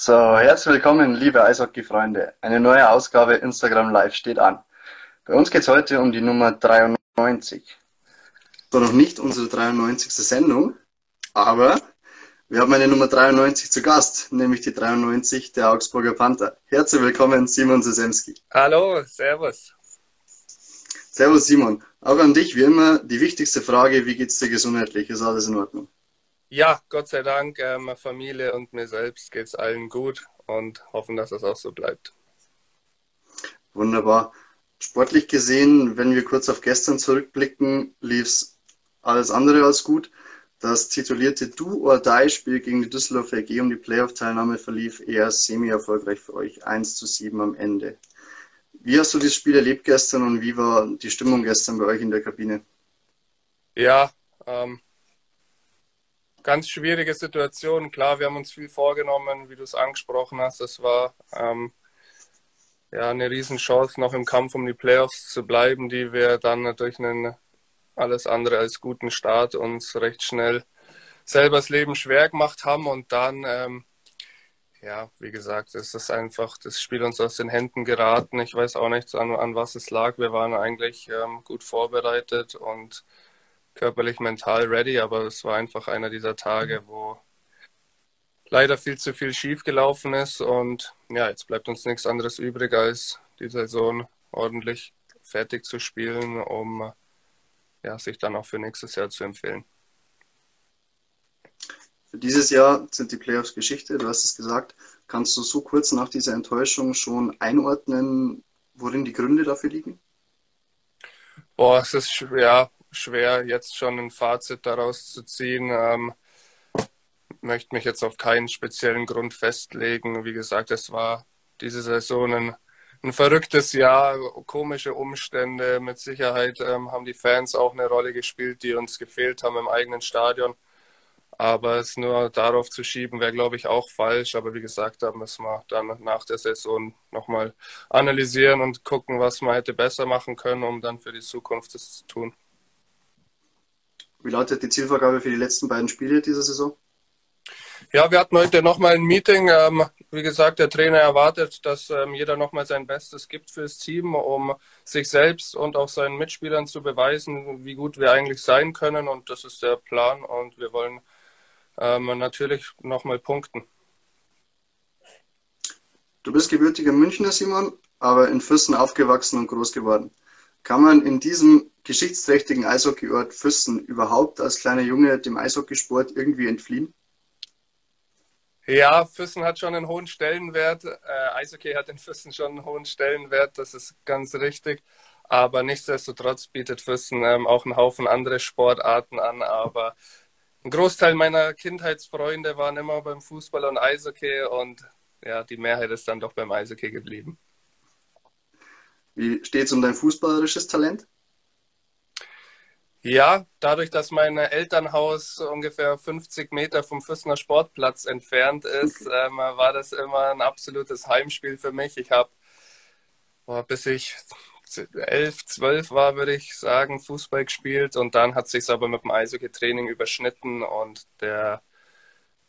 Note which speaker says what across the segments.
Speaker 1: So, herzlich willkommen, liebe Eishockey-Freunde. Eine neue Ausgabe Instagram Live steht an. Bei uns geht es heute um die Nummer 93. Zwar noch nicht unsere 93. Sendung, aber wir haben eine Nummer 93 zu Gast, nämlich die 93 der Augsburger Panther. Herzlich willkommen, Simon Sesemski.
Speaker 2: Hallo, Servus.
Speaker 1: Servus, Simon. Auch an dich, wie immer, die wichtigste Frage, wie geht's dir gesundheitlich? Ist alles in Ordnung?
Speaker 2: Ja, Gott sei Dank, äh, meiner Familie und mir selbst geht es allen gut und hoffen, dass es auch so bleibt.
Speaker 1: Wunderbar. Sportlich gesehen, wenn wir kurz auf gestern zurückblicken, lief es alles andere als gut. Das titulierte Do-or-Die-Spiel gegen die Düsseldorfer EG um die Playoff-Teilnahme verlief eher semi-erfolgreich für euch. 1 zu 7 am Ende. Wie hast du das Spiel erlebt gestern und wie war die Stimmung gestern bei euch in der Kabine?
Speaker 2: Ja, ähm, ganz schwierige Situation. Klar, wir haben uns viel vorgenommen, wie du es angesprochen hast. Es war ähm, ja eine Riesenchance, noch im Kampf um die Playoffs zu bleiben, die wir dann durch einen alles andere als guten Start uns recht schnell selber das Leben schwer gemacht haben und dann ähm, ja, wie gesagt, es ist einfach das Spiel uns aus den Händen geraten. Ich weiß auch nicht, an, an was es lag. Wir waren eigentlich ähm, gut vorbereitet und körperlich, mental ready, aber es war einfach einer dieser Tage, wo leider viel zu viel schief gelaufen ist und ja, jetzt bleibt uns nichts anderes übrig, als die Saison ordentlich fertig zu spielen, um ja, sich dann auch für nächstes Jahr zu empfehlen.
Speaker 1: Für dieses Jahr sind die Playoffs Geschichte, du hast es gesagt. Kannst du so kurz nach dieser Enttäuschung schon einordnen, worin die Gründe dafür liegen?
Speaker 2: Boah, es ist ja, schwer, jetzt schon ein Fazit daraus zu ziehen. Ähm, möchte mich jetzt auf keinen speziellen Grund festlegen. Wie gesagt, es war diese Saison ein, ein verrücktes Jahr, komische Umstände. Mit Sicherheit ähm, haben die Fans auch eine Rolle gespielt, die uns gefehlt haben im eigenen Stadion. Aber es nur darauf zu schieben, wäre, glaube ich, auch falsch. Aber wie gesagt, da müssen wir dann nach der Saison nochmal analysieren und gucken, was man hätte besser machen können, um dann für die Zukunft das zu tun.
Speaker 1: Wie lautet die Zielvorgabe für die letzten beiden Spiele dieser Saison?
Speaker 2: Ja, wir hatten heute nochmal ein Meeting. Ähm, wie gesagt, der Trainer erwartet, dass ähm, jeder nochmal sein Bestes gibt fürs Team, um sich selbst und auch seinen Mitspielern zu beweisen, wie gut wir eigentlich sein können. Und das ist der Plan. Und wir wollen ähm, natürlich nochmal punkten.
Speaker 1: Du bist gebürtiger Münchner, Simon, aber in Füssen aufgewachsen und groß geworden. Kann man in diesem geschichtsträchtigen Eishockeyort Füssen überhaupt als kleiner Junge dem Eishockeysport irgendwie entfliehen?
Speaker 2: Ja, Füssen hat schon einen hohen Stellenwert. Äh, Eishockey hat in Füssen schon einen hohen Stellenwert, das ist ganz richtig. Aber nichtsdestotrotz bietet Füssen ähm, auch einen Haufen andere Sportarten an. Aber ein Großteil meiner Kindheitsfreunde waren immer beim Fußball und Eishockey und ja, die Mehrheit ist dann doch beim Eishockey geblieben.
Speaker 1: Wie steht es um dein fußballerisches Talent?
Speaker 2: Ja, dadurch, dass mein Elternhaus ungefähr 50 Meter vom Füssener Sportplatz entfernt ist, ähm, war das immer ein absolutes Heimspiel für mich. Ich habe, bis ich elf, zwölf war, würde ich sagen, Fußball gespielt und dann hat sich aber mit dem Eishockey-Training überschnitten und der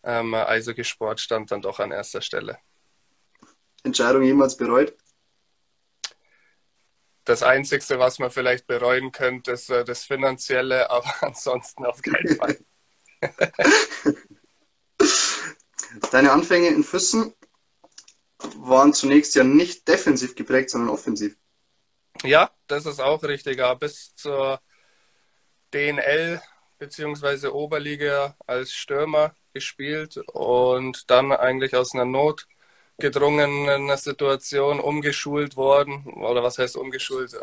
Speaker 2: ähm, Eishockey-Sport stand dann doch an erster Stelle.
Speaker 1: Entscheidung jemals bereut?
Speaker 2: Das Einzige, was man vielleicht bereuen könnte, ist äh, das Finanzielle, aber ansonsten auf keinen Fall.
Speaker 1: Deine Anfänge in Füssen waren zunächst ja nicht defensiv geprägt, sondern offensiv.
Speaker 2: Ja, das ist auch richtig. Bis zur DNL bzw. Oberliga als Stürmer gespielt und dann eigentlich aus einer Not gedrungenen Situation umgeschult worden. Oder was heißt umgeschult?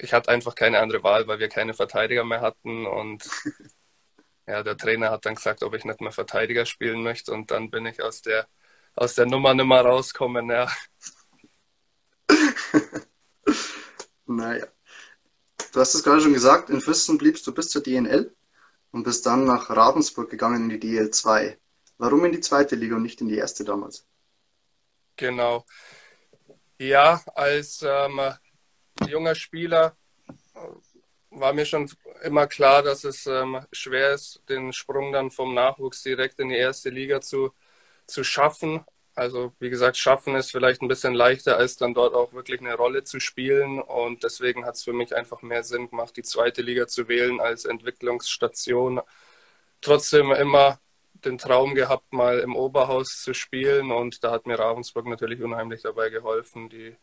Speaker 2: Ich hatte einfach keine andere Wahl, weil wir keine Verteidiger mehr hatten. Und ja, der Trainer hat dann gesagt, ob ich nicht mehr Verteidiger spielen möchte. Und dann bin ich aus der, aus der Nummer nicht mehr rauskommen. Ja.
Speaker 1: naja. Du hast es gerade schon gesagt, in Füssen bliebst du bis zur DNL und bist dann nach Ravensburg gegangen in die DL2. Warum in die zweite Liga und nicht in die erste damals?
Speaker 2: Genau. Ja, als ähm, junger Spieler äh, war mir schon immer klar, dass es ähm, schwer ist, den Sprung dann vom Nachwuchs direkt in die erste Liga zu zu schaffen. Also wie gesagt, schaffen ist vielleicht ein bisschen leichter, als dann dort auch wirklich eine Rolle zu spielen. Und deswegen hat es für mich einfach mehr Sinn gemacht, die zweite Liga zu wählen als Entwicklungsstation. Trotzdem immer den Traum gehabt, mal im Oberhaus zu spielen. Und da hat mir Ravensburg natürlich unheimlich dabei geholfen. Die,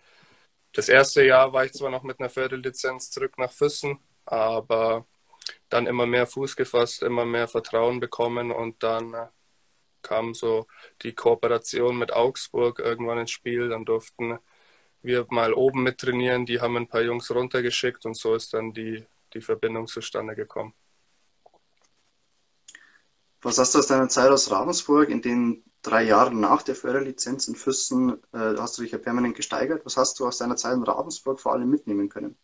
Speaker 2: das erste Jahr war ich zwar noch mit einer Förderlizenz zurück nach Füssen, aber dann immer mehr Fuß gefasst, immer mehr Vertrauen bekommen und dann äh, kam so die Kooperation mit Augsburg irgendwann ins Spiel. Dann durften wir mal oben mit trainieren, die haben ein paar Jungs runtergeschickt und so ist dann die, die Verbindung zustande gekommen.
Speaker 1: Was hast du aus deiner Zeit aus Ravensburg in den drei Jahren nach der Förderlizenz in Füssen, äh, hast du dich ja permanent gesteigert. Was hast du aus deiner Zeit in Ravensburg vor allem mitnehmen können?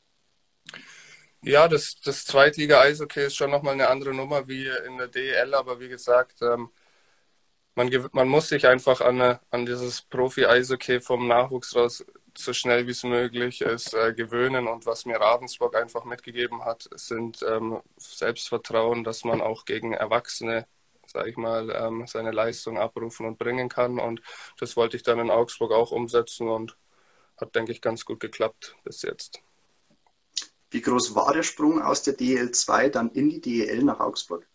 Speaker 2: Ja, das, das Zweitliga-Eishockey ist schon nochmal eine andere Nummer wie in der DEL, aber wie gesagt, ähm, man, man muss sich einfach an, an dieses Profi-Eishockey vom Nachwuchs raus so schnell wie es möglich ist äh, gewöhnen. Und was mir Ravensburg einfach mitgegeben hat, sind ähm, Selbstvertrauen, dass man auch gegen Erwachsene, sage ich mal, ähm, seine Leistung abrufen und bringen kann. Und das wollte ich dann in Augsburg auch umsetzen und hat, denke ich, ganz gut geklappt bis jetzt.
Speaker 1: Wie groß war der Sprung aus der DEL 2 dann in die DEL nach Augsburg?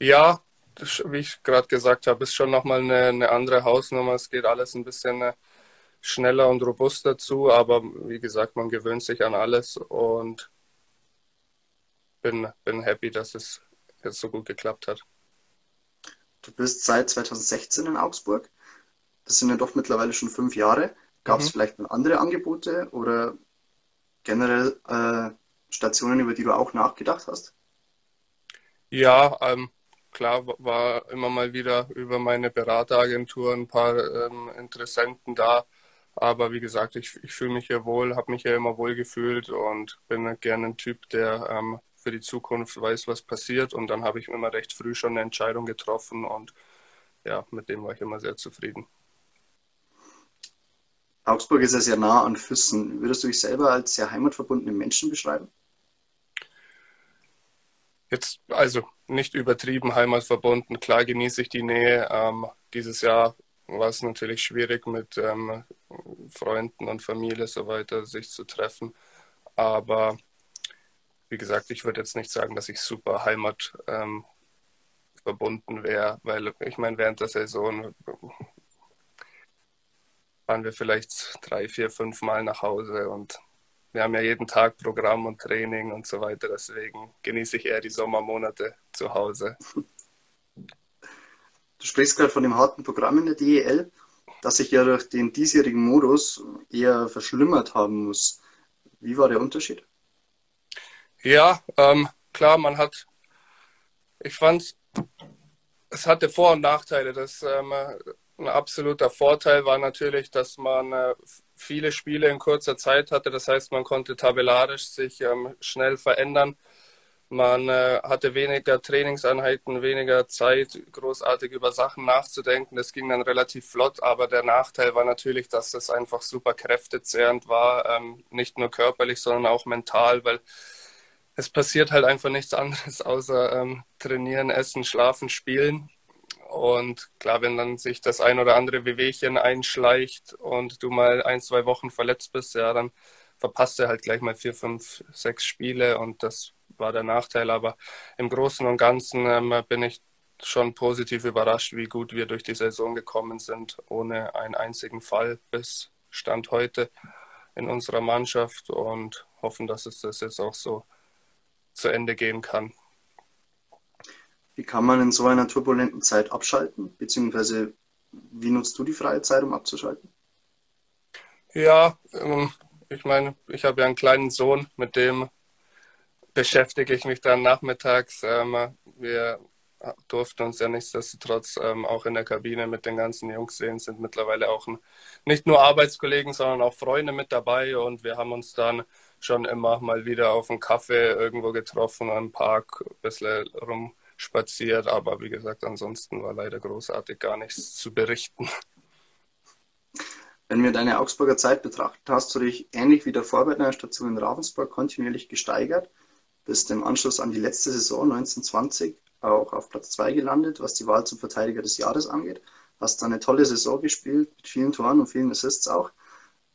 Speaker 2: Ja, das, wie ich gerade gesagt habe, ist schon nochmal eine, eine andere Hausnummer. Es geht alles ein bisschen äh, schneller und robuster zu, aber wie gesagt, man gewöhnt sich an alles und bin, bin happy, dass es jetzt so gut geklappt hat.
Speaker 1: Du bist seit 2016 in Augsburg. Das sind ja doch mittlerweile schon fünf Jahre. Gab es mhm. vielleicht noch andere Angebote oder generell äh, Stationen, über die du auch nachgedacht hast?
Speaker 2: Ja, ähm, klar war immer mal wieder über meine Berateragentur ein paar ähm, Interessenten da. Aber wie gesagt, ich, ich fühle mich hier wohl, habe mich hier immer wohl gefühlt und bin gerne ein Typ, der ähm, für die Zukunft weiß, was passiert. Und dann habe ich immer recht früh schon eine Entscheidung getroffen und ja, mit dem war ich immer sehr zufrieden.
Speaker 1: Augsburg ist ja sehr nah an Füssen. Würdest du dich selber als sehr heimatverbundenen Menschen beschreiben?
Speaker 2: Jetzt, also nicht übertrieben heimatverbunden. Klar genieße ich die Nähe. Ähm, dieses Jahr war es natürlich schwierig mit ähm, Freunden und Familie so weiter sich zu treffen. Aber wie gesagt, ich würde jetzt nicht sagen, dass ich super heimatverbunden ähm, wäre, weil ich meine, während der Saison fahren wir vielleicht drei, vier, fünf Mal nach Hause und wir haben ja jeden Tag Programm und Training und so weiter. Deswegen genieße ich eher die Sommermonate zu Hause.
Speaker 1: Du sprichst gerade von dem harten Programm in der DEL, das sich ja durch den diesjährigen Modus eher verschlimmert haben muss. Wie war der Unterschied?
Speaker 2: Ja, ähm, klar, man hat, ich fand, es hatte Vor- und Nachteile. Das ähm, ein absoluter Vorteil war natürlich, dass man äh, viele Spiele in kurzer Zeit hatte. Das heißt, man konnte tabellarisch sich ähm, schnell verändern. Man äh, hatte weniger Trainingseinheiten, weniger Zeit, großartig über Sachen nachzudenken. Das ging dann relativ flott, aber der Nachteil war natürlich, dass das einfach super kräftezehrend war, ähm, nicht nur körperlich, sondern auch mental, weil es passiert halt einfach nichts anderes außer ähm, trainieren, essen, schlafen, spielen. Und klar, wenn dann sich das ein oder andere Wehwehchen einschleicht und du mal ein, zwei Wochen verletzt bist, ja, dann verpasst er halt gleich mal vier, fünf, sechs Spiele und das war der Nachteil. Aber im Großen und Ganzen ähm, bin ich schon positiv überrascht, wie gut wir durch die Saison gekommen sind, ohne einen einzigen Fall bis Stand heute in unserer Mannschaft und hoffen, dass es das jetzt auch so zu Ende gehen kann.
Speaker 1: Wie kann man in so einer turbulenten Zeit abschalten? Beziehungsweise wie nutzt du die freie Zeit, um abzuschalten?
Speaker 2: Ja, ähm, ich meine, ich habe ja einen kleinen Sohn, mit dem beschäftige ich mich dann nachmittags. Ähm, wir durften uns ja nichtsdestotrotz ähm, auch in der Kabine mit den ganzen Jungs sehen, sind mittlerweile auch nicht nur Arbeitskollegen, sondern auch Freunde mit dabei und wir haben uns dann schon immer mal wieder auf einen Kaffee irgendwo getroffen, am Park, ein bisschen rum spaziert, aber wie gesagt, ansonsten war leider großartig gar nichts zu berichten.
Speaker 1: Wenn wir deine Augsburger Zeit betrachten, hast du dich ähnlich wie der Vorbereitungsstation in Ravensburg kontinuierlich gesteigert, bist im Anschluss an die letzte Saison 1920 auch auf Platz 2 gelandet, was die Wahl zum Verteidiger des Jahres angeht. Hast da eine tolle Saison gespielt, mit vielen Toren und vielen Assists auch.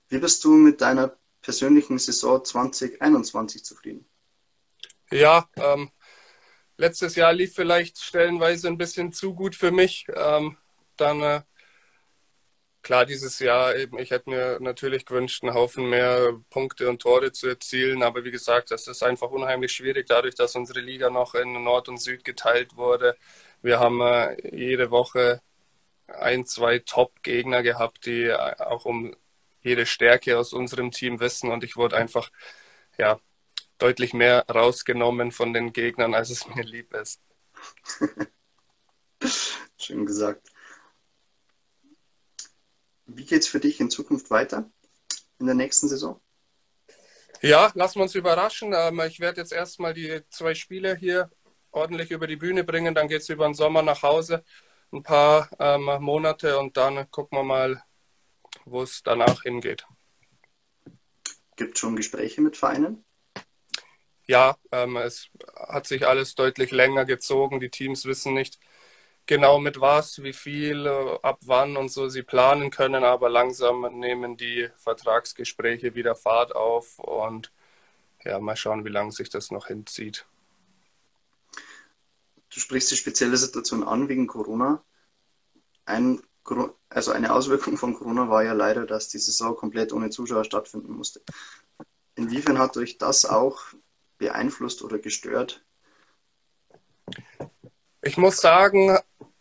Speaker 1: Wie bist du mit deiner persönlichen Saison 2021 zufrieden?
Speaker 2: Ja, ähm, letztes Jahr lief vielleicht stellenweise ein bisschen zu gut für mich. Ähm, dann äh, klar, dieses Jahr eben, ich hätte mir natürlich gewünscht, einen Haufen mehr Punkte und Tore zu erzielen, aber wie gesagt, das ist einfach unheimlich schwierig, dadurch, dass unsere Liga noch in Nord und Süd geteilt wurde. Wir haben äh, jede Woche ein, zwei Top-Gegner gehabt, die äh, auch um jede Stärke aus unserem Team wissen und ich wurde einfach ja deutlich mehr rausgenommen von den Gegnern, als es mir lieb ist.
Speaker 1: Schön gesagt. Wie geht es für dich in Zukunft weiter in der nächsten Saison?
Speaker 2: Ja, lassen wir uns überraschen. Ähm, ich werde jetzt erstmal die zwei Spiele hier ordentlich über die Bühne bringen. Dann geht es über den Sommer nach Hause, ein paar ähm, Monate und dann gucken wir mal, wo es danach hingeht.
Speaker 1: Gibt es schon Gespräche mit Vereinen?
Speaker 2: Ja, ähm, es hat sich alles deutlich länger gezogen. Die Teams wissen nicht, genau mit was, wie viel, äh, ab wann und so sie planen können, aber langsam nehmen die Vertragsgespräche wieder Fahrt auf und ja, mal schauen, wie lange sich das noch hinzieht.
Speaker 1: Du sprichst die spezielle Situation an wegen Corona. Ein, also eine Auswirkung von Corona war ja leider, dass die Saison komplett ohne Zuschauer stattfinden musste. Inwiefern hat euch das auch beeinflusst oder gestört?
Speaker 2: Ich muss sagen,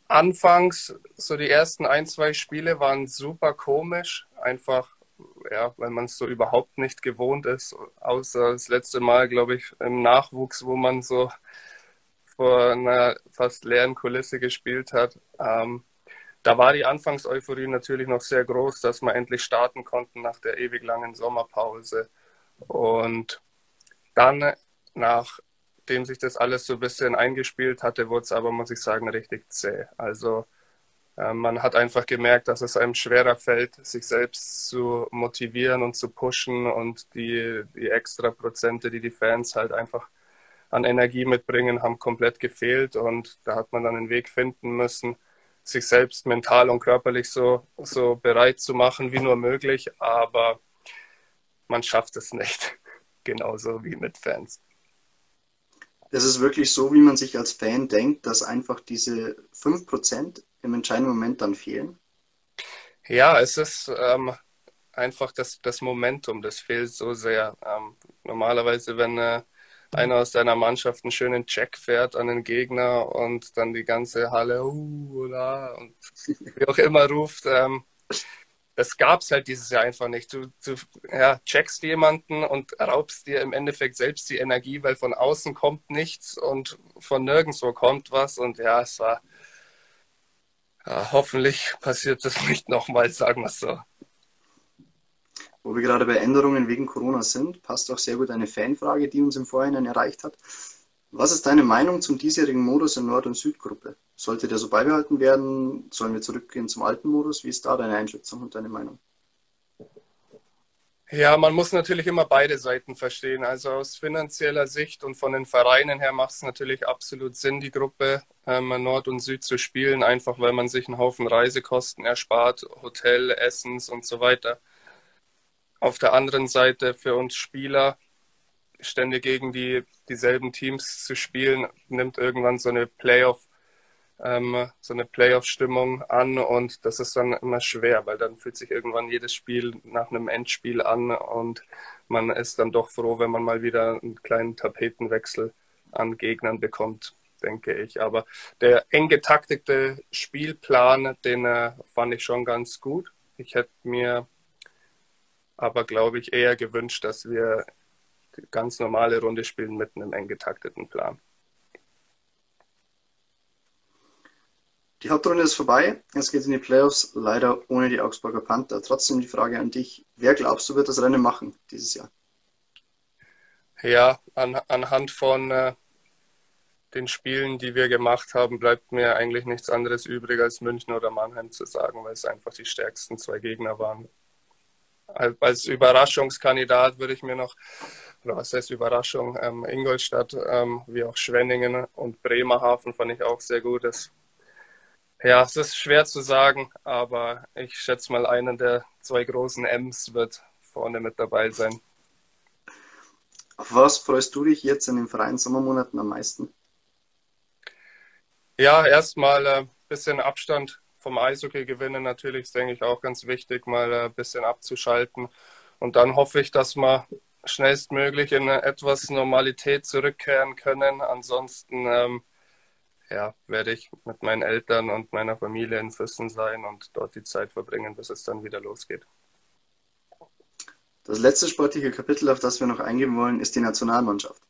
Speaker 2: anfangs, so die ersten ein, zwei Spiele waren super komisch. Einfach, ja, weil man es so überhaupt nicht gewohnt ist. Außer das letzte Mal, glaube ich, im Nachwuchs, wo man so vor einer fast leeren Kulisse gespielt hat. Ähm, da war die Anfangseuphorie natürlich noch sehr groß, dass wir endlich starten konnten nach der ewig langen Sommerpause. Und dann, nachdem sich das alles so ein bisschen eingespielt hatte, wurde es aber, muss ich sagen, richtig zäh. Also äh, man hat einfach gemerkt, dass es einem schwerer fällt, sich selbst zu motivieren und zu pushen und die, die extra Prozente, die die Fans halt einfach an Energie mitbringen, haben komplett gefehlt und da hat man dann einen Weg finden müssen, sich selbst mental und körperlich so, so bereit zu machen wie nur möglich, aber man schafft es nicht. Genauso wie mit Fans.
Speaker 1: Es ist wirklich so, wie man sich als Fan denkt, dass einfach diese 5% im entscheidenden Moment dann fehlen?
Speaker 2: Ja, es ist ähm, einfach das, das Momentum, das fehlt so sehr. Ähm, normalerweise, wenn äh, einer aus deiner Mannschaft einen schönen Check fährt an den Gegner und dann die ganze Halle uh, oder, und wie auch immer ruft. Ähm, das gab es halt dieses Jahr einfach nicht. Du, du ja, checkst jemanden und raubst dir im Endeffekt selbst die Energie, weil von außen kommt nichts und von nirgendwo kommt was. Und ja, es war ja, hoffentlich passiert das nicht nochmal, sagen wir es so.
Speaker 1: Wo wir gerade bei Änderungen wegen Corona sind, passt auch sehr gut eine Fanfrage, die uns im Vorhinein erreicht hat. Was ist deine Meinung zum diesjährigen Modus in Nord- und Südgruppe? Sollte der so beibehalten werden? Sollen wir zurückgehen zum alten Modus? Wie ist da deine Einschätzung und deine Meinung?
Speaker 2: Ja, man muss natürlich immer beide Seiten verstehen. Also aus finanzieller Sicht und von den Vereinen her macht es natürlich absolut Sinn, die Gruppe ähm, Nord und Süd zu spielen, einfach weil man sich einen Haufen Reisekosten erspart, Hotel, Essens und so weiter. Auf der anderen Seite für uns Spieler ständig gegen die, dieselben Teams zu spielen, nimmt irgendwann so eine Playoff, ähm, so eine Playoff-Stimmung an und das ist dann immer schwer, weil dann fühlt sich irgendwann jedes Spiel nach einem Endspiel an und man ist dann doch froh, wenn man mal wieder einen kleinen Tapetenwechsel an Gegnern bekommt, denke ich. Aber der eng getaktete Spielplan, den äh, fand ich schon ganz gut. Ich hätte mir aber glaube ich, eher gewünscht, dass wir ganz normale Runde spielen mit einem eng getakteten Plan.
Speaker 1: Die Hauptrunde ist vorbei. Es geht in die Playoffs, leider ohne die Augsburger Panther. Trotzdem die Frage an dich: Wer glaubst du, wird das Rennen machen dieses Jahr?
Speaker 2: Ja, an, anhand von äh, den Spielen, die wir gemacht haben, bleibt mir eigentlich nichts anderes übrig, als München oder Mannheim zu sagen, weil es einfach die stärksten zwei Gegner waren als Überraschungskandidat würde ich mir noch oder was heißt Überraschung, ähm, Ingolstadt, ähm, wie auch Schwenningen und Bremerhaven fand ich auch sehr gut. Das, ja, es ist schwer zu sagen, aber ich schätze mal, einer der zwei großen M's wird vorne mit dabei sein.
Speaker 1: Auf was freust du dich jetzt in den freien Sommermonaten am meisten?
Speaker 2: Ja, erstmal ein äh, bisschen Abstand vom Eishockey gewinnen. Natürlich denke ich, auch ganz wichtig, mal ein äh, bisschen abzuschalten. Und dann hoffe ich, dass wir schnellstmöglich in etwas Normalität zurückkehren können. Ansonsten ähm, ja, werde ich mit meinen Eltern und meiner Familie in Füssen sein und dort die Zeit verbringen, bis es dann wieder losgeht.
Speaker 1: Das letzte sportliche Kapitel, auf das wir noch eingehen wollen, ist die Nationalmannschaft.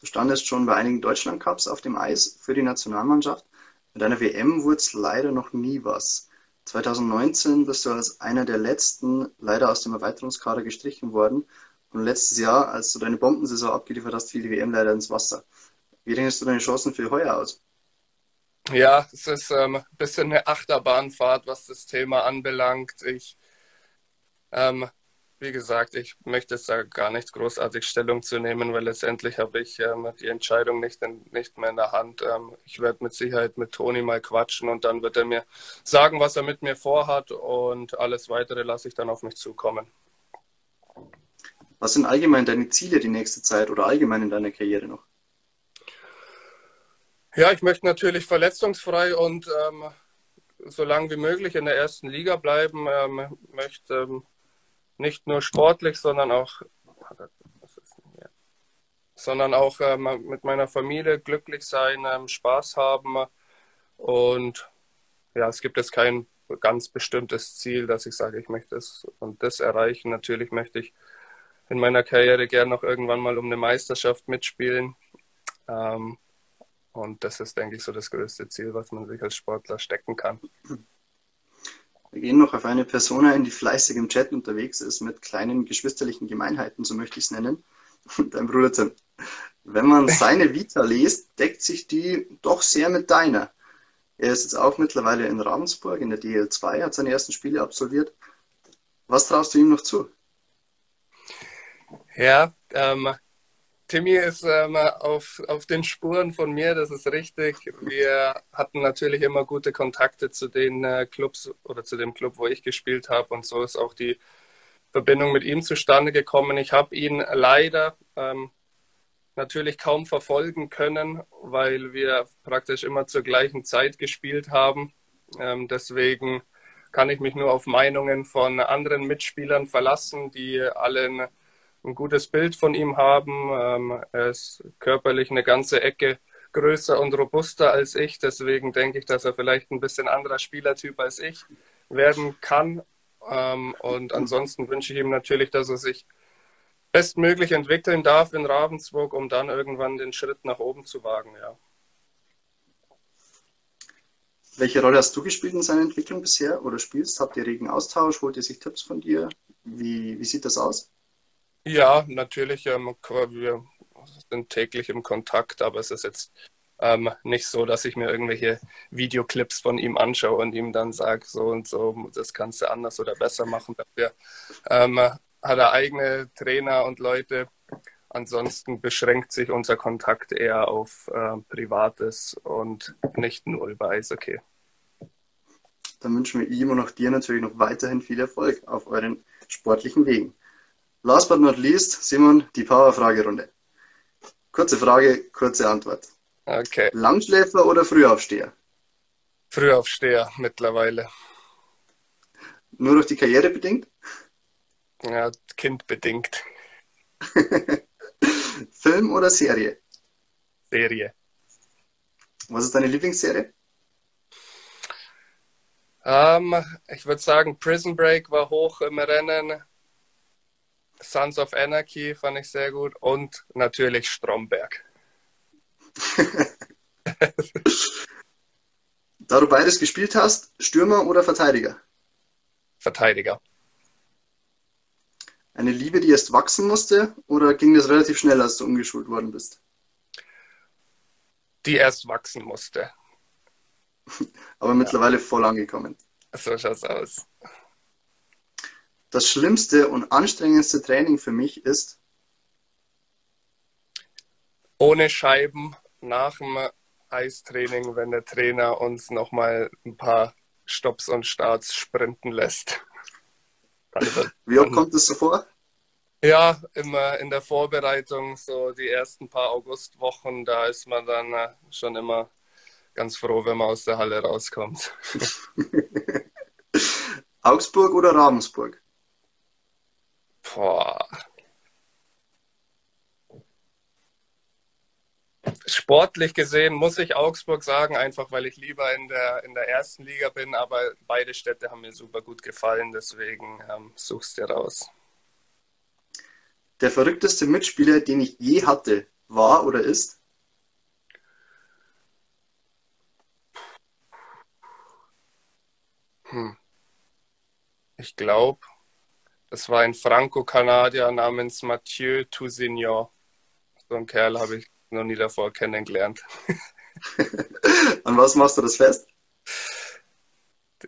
Speaker 1: Du standest schon bei einigen Deutschlandcups auf dem Eis für die Nationalmannschaft. Mit einer WM wurde es leider noch nie was. 2019 bist du als einer der letzten leider aus dem Erweiterungskader gestrichen worden. Und letztes Jahr, als du deine Bombensaison abgeliefert hast, fiel die WM leider ins Wasser. Wie rechnest du deine Chancen für heuer aus?
Speaker 2: Ja, es ist ähm, ein bisschen eine Achterbahnfahrt, was das Thema anbelangt. Ich ähm, wie gesagt, ich möchte jetzt da gar nicht großartig Stellung zu nehmen, weil letztendlich habe ich ähm, die Entscheidung nicht, in, nicht mehr in der Hand. Ähm, ich werde mit Sicherheit mit Toni mal quatschen und dann wird er mir sagen, was er mit mir vorhat und alles weitere lasse ich dann auf mich zukommen.
Speaker 1: Was sind allgemein deine Ziele die nächste Zeit oder allgemein in deiner Karriere noch?
Speaker 2: Ja, ich möchte natürlich verletzungsfrei und ähm, so lange wie möglich in der ersten Liga bleiben. Ähm, möchte ähm, nicht nur sportlich, sondern auch, sondern auch äh, mit meiner Familie glücklich sein, ähm, Spaß haben. Und ja, es gibt jetzt kein ganz bestimmtes Ziel, dass ich sage, ich möchte es und das erreichen. Natürlich möchte ich in meiner Karriere gern noch irgendwann mal um eine Meisterschaft mitspielen. Ähm, und das ist, denke ich, so das größte Ziel, was man sich als Sportler stecken kann.
Speaker 1: Wir gehen noch auf eine Person ein, die fleißig im Chat unterwegs ist mit kleinen geschwisterlichen Gemeinheiten, so möchte ich es nennen. Dein Bruder Tim. Wenn man seine Vita liest, deckt sich die doch sehr mit deiner. Er ist jetzt auch mittlerweile in Ravensburg in der DL2, hat seine ersten Spiele absolviert. Was traust du ihm noch zu?
Speaker 2: Ja, ähm, Timmy ist ähm, auf, auf den Spuren von mir, das ist richtig. Wir hatten natürlich immer gute Kontakte zu den äh, Clubs oder zu dem Club, wo ich gespielt habe. Und so ist auch die Verbindung mit ihm zustande gekommen. Ich habe ihn leider ähm, natürlich kaum verfolgen können, weil wir praktisch immer zur gleichen Zeit gespielt haben. Ähm, deswegen kann ich mich nur auf Meinungen von anderen Mitspielern verlassen, die allen ein gutes Bild von ihm haben. Ähm, er ist körperlich eine ganze Ecke größer und robuster als ich. Deswegen denke ich, dass er vielleicht ein bisschen anderer Spielertyp als ich werden kann. Ähm, und ansonsten wünsche ich ihm natürlich, dass er sich bestmöglich entwickeln darf in Ravensburg, um dann irgendwann den Schritt nach oben zu wagen. Ja.
Speaker 1: Welche Rolle hast du gespielt in seiner Entwicklung bisher oder spielst? Habt ihr regen Austausch? Holt ihr sich Tipps von dir? Wie, wie sieht das aus?
Speaker 2: Ja, natürlich. Ähm, wir sind täglich im Kontakt, aber es ist jetzt ähm, nicht so, dass ich mir irgendwelche Videoclips von ihm anschaue und ihm dann sage, so und so, das kannst du anders oder besser machen. Dafür ähm, hat er eigene Trainer und Leute. Ansonsten beschränkt sich unser Kontakt eher auf äh, Privates und nicht nur über Eishockey.
Speaker 1: Dann wünschen wir ihm und auch dir natürlich noch weiterhin viel Erfolg auf euren sportlichen Wegen. Last but not least, Simon, die Power-Fragerunde. Kurze Frage, kurze Antwort.
Speaker 2: Okay.
Speaker 1: Langschläfer oder Frühaufsteher?
Speaker 2: Frühaufsteher mittlerweile.
Speaker 1: Nur durch die Karriere bedingt?
Speaker 2: Ja, kindbedingt.
Speaker 1: Film oder Serie?
Speaker 2: Serie.
Speaker 1: Was ist deine Lieblingsserie?
Speaker 2: Um, ähm, ich würde sagen, Prison Break war hoch im Rennen. Sons of Anarchy fand ich sehr gut und natürlich Stromberg.
Speaker 1: da du beides gespielt hast, Stürmer oder Verteidiger?
Speaker 2: Verteidiger.
Speaker 1: Eine Liebe, die erst wachsen musste oder ging das relativ schnell, als du umgeschult worden bist?
Speaker 2: Die erst wachsen musste.
Speaker 1: Aber mittlerweile ja. voll angekommen.
Speaker 2: So schaut's aus.
Speaker 1: Das schlimmste und anstrengendste Training für mich ist?
Speaker 2: ohne Scheiben nach dem Eistraining, wenn der Trainer uns nochmal ein paar Stops und Starts sprinten lässt.
Speaker 1: Wie oft kommt es so vor?
Speaker 2: Ja, immer in der Vorbereitung, so die ersten paar Augustwochen, da ist man dann äh, schon immer ganz froh, wenn man aus der Halle rauskommt.
Speaker 1: Augsburg oder Ravensburg?
Speaker 2: Boah. Sportlich gesehen muss ich Augsburg sagen, einfach weil ich lieber in der, in der ersten Liga bin, aber beide Städte haben mir super gut gefallen, deswegen ähm, suchst dir raus.
Speaker 1: Der verrückteste Mitspieler, den ich je hatte, war oder ist?
Speaker 2: Hm. Ich glaube, das war ein Franco-Kanadier namens Mathieu Tousignon. So einen Kerl habe ich noch nie davor kennengelernt.
Speaker 1: An was machst du das fest?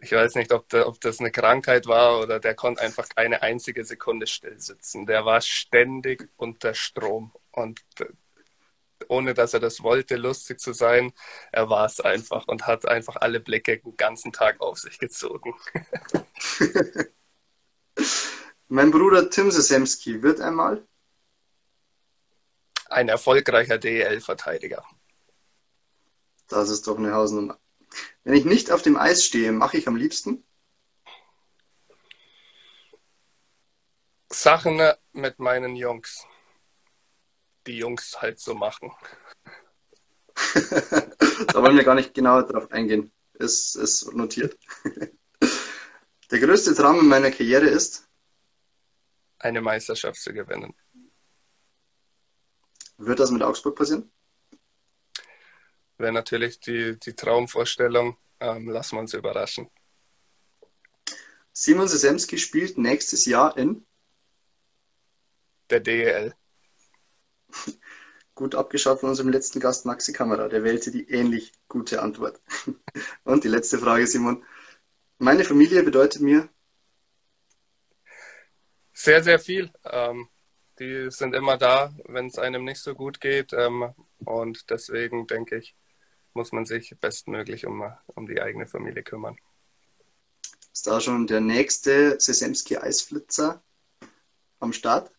Speaker 2: Ich weiß nicht, ob, der, ob, das eine Krankheit war oder der konnte einfach keine einzige Sekunde still sitzen. Der war ständig unter Strom und ohne dass er das wollte, lustig zu sein, er war es einfach und hat einfach alle Blicke den ganzen Tag auf sich gezogen.
Speaker 1: mein Bruder Tim Sesemski wird einmal
Speaker 2: ein erfolgreicher DEL-Verteidiger.
Speaker 1: Das ist doch eine Hausnummer. Wenn ich nicht auf dem Eis stehe, mache ich am liebsten?
Speaker 2: Sachen mit meinen Jungs. Die Jungs halt so machen.
Speaker 1: da wollen wir gar nicht genauer drauf eingehen. Ist, ist notiert. Der größte Traum in meiner Karriere ist?
Speaker 2: Eine Meisterschaft zu gewinnen.
Speaker 1: Wird das mit Augsburg passieren?
Speaker 2: Wäre natürlich die, die Traumvorstellung. Ähm, lassen wir uns überraschen.
Speaker 1: Simon Sesemski spielt nächstes Jahr in?
Speaker 2: Der DEL.
Speaker 1: Gut abgeschaut von unserem letzten Gast Maxi Kamera. Der wählte die ähnlich gute Antwort. Und die letzte Frage, Simon. Meine Familie bedeutet mir?
Speaker 2: Sehr, sehr viel. Ähm, die sind immer da, wenn es einem nicht so gut geht. Ähm, und deswegen denke ich, muss man sich bestmöglich um, um die eigene Familie kümmern.
Speaker 1: Ist da schon der nächste Sesemski Eisflitzer am Start?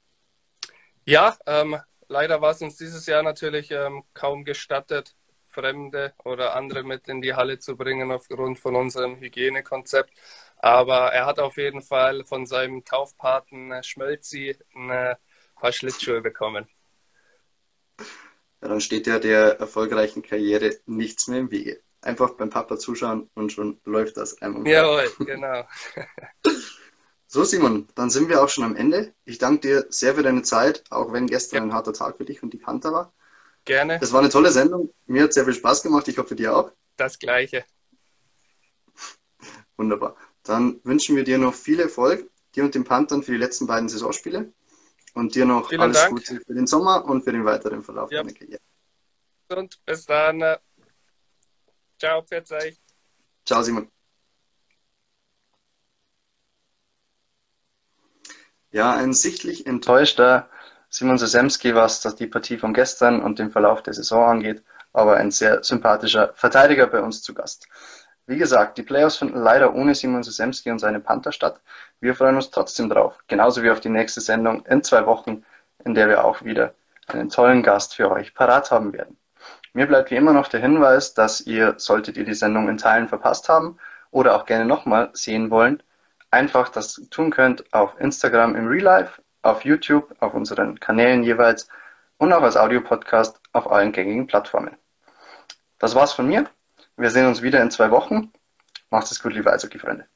Speaker 2: Ja, ähm, leider war es uns dieses Jahr natürlich ähm, kaum gestattet, Fremde oder andere mit in die Halle zu bringen aufgrund von unserem Hygienekonzept. Aber er hat auf jeden Fall von seinem Taufpaten äh, Schmölzi ein paar Schlittschuhe bekommen.
Speaker 1: Ja, dann steht ja der erfolgreichen Karriere nichts mehr im Wege. Einfach beim Papa zuschauen und schon läuft das
Speaker 2: einmal. Jawohl, genau.
Speaker 1: so, Simon, dann sind wir auch schon am Ende. Ich danke dir sehr für deine Zeit, auch wenn gestern ja. ein harter Tag für dich und die Panther war.
Speaker 2: Gerne.
Speaker 1: Es war eine tolle Sendung. Mir hat sehr viel Spaß gemacht. Ich hoffe, dir auch.
Speaker 2: Das Gleiche.
Speaker 1: Wunderbar. Dann wünschen wir dir noch viel Erfolg, dir und den Panthern für die letzten beiden Saisonspiele. Und dir noch Vielen alles Dank. Gute für den Sommer und für den weiteren Verlauf ja. deiner Karriere.
Speaker 2: Und bis dann. Ciao, Petzai.
Speaker 1: Ciao, Simon. Ja, ein sichtlich enttäuschter Simon Sesemski, was die Partie von gestern und den Verlauf der Saison angeht, aber ein sehr sympathischer Verteidiger bei uns zu Gast. Wie gesagt, die Playoffs finden leider ohne Simon Sesemski und seine Panther statt. Wir freuen uns trotzdem drauf. Genauso wie auf die nächste Sendung in zwei Wochen, in der wir auch wieder einen tollen Gast für euch parat haben werden. Mir bleibt wie immer noch der Hinweis, dass ihr, solltet ihr die Sendung in Teilen verpasst haben oder auch gerne nochmal sehen wollen, einfach das tun könnt auf Instagram im Real Life, auf YouTube, auf unseren Kanälen jeweils und auch als Audiopodcast auf allen gängigen Plattformen. Das war's von mir. Wir sehen uns wieder in zwei Wochen. Macht es gut, liebe Eishockey-Freunde.